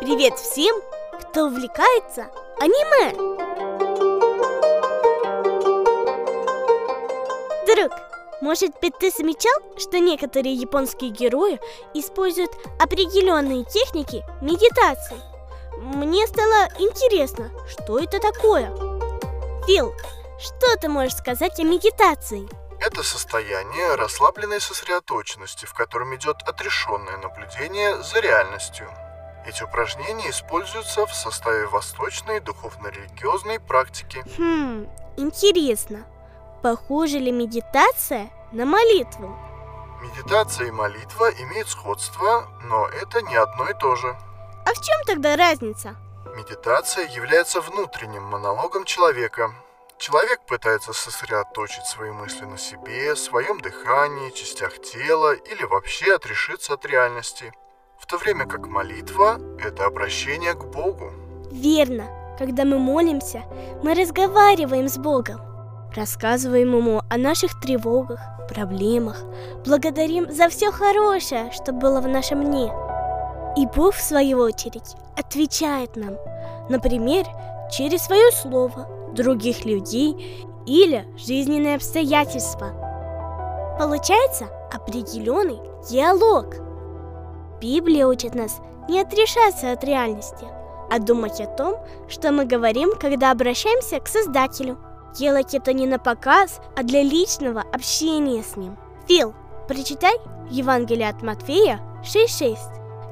Привет всем, кто увлекается аниме! Друг, может быть ты замечал, что некоторые японские герои используют определенные техники медитации? Мне стало интересно, что это такое? Фил, что ты можешь сказать о медитации? Это состояние расслабленной сосредоточенности, в котором идет отрешенное наблюдение за реальностью. Эти упражнения используются в составе восточной духовно-религиозной практики. Хм, интересно. Похожа ли медитация на молитву? Медитация и молитва имеют сходство, но это не одно и то же. А в чем тогда разница? Медитация является внутренним монологом человека, Человек пытается сосредоточить свои мысли на себе, своем дыхании, частях тела или вообще отрешиться от реальности. То время как молитва – это обращение к Богу. Верно. Когда мы молимся, мы разговариваем с Богом. Рассказываем Ему о наших тревогах, проблемах, благодарим за все хорошее, что было в нашем дне. И Бог, в свою очередь, отвечает нам, например, через свое слово – других людей или жизненные обстоятельства. Получается определенный диалог. Библия учит нас не отрешаться от реальности, а думать о том, что мы говорим, когда обращаемся к Создателю. Делать это не на показ, а для личного общения с Ним. Фил, прочитай Евангелие от Матфея 6.6.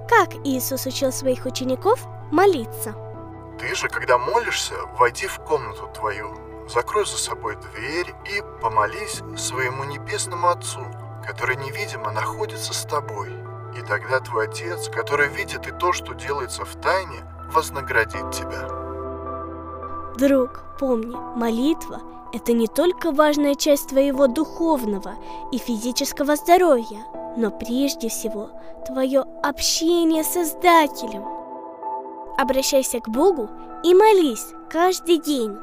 Как Иисус учил своих учеников молиться – ты же, когда молишься, войди в комнату твою, закрой за собой дверь и помолись своему небесному Отцу, который невидимо находится с тобой. И тогда твой Отец, который видит и то, что делается в тайне, вознаградит тебя. Друг, помни, молитва – это не только важная часть твоего духовного и физического здоровья, но прежде всего твое общение с Создателем – Обращайся к Богу и молись каждый день.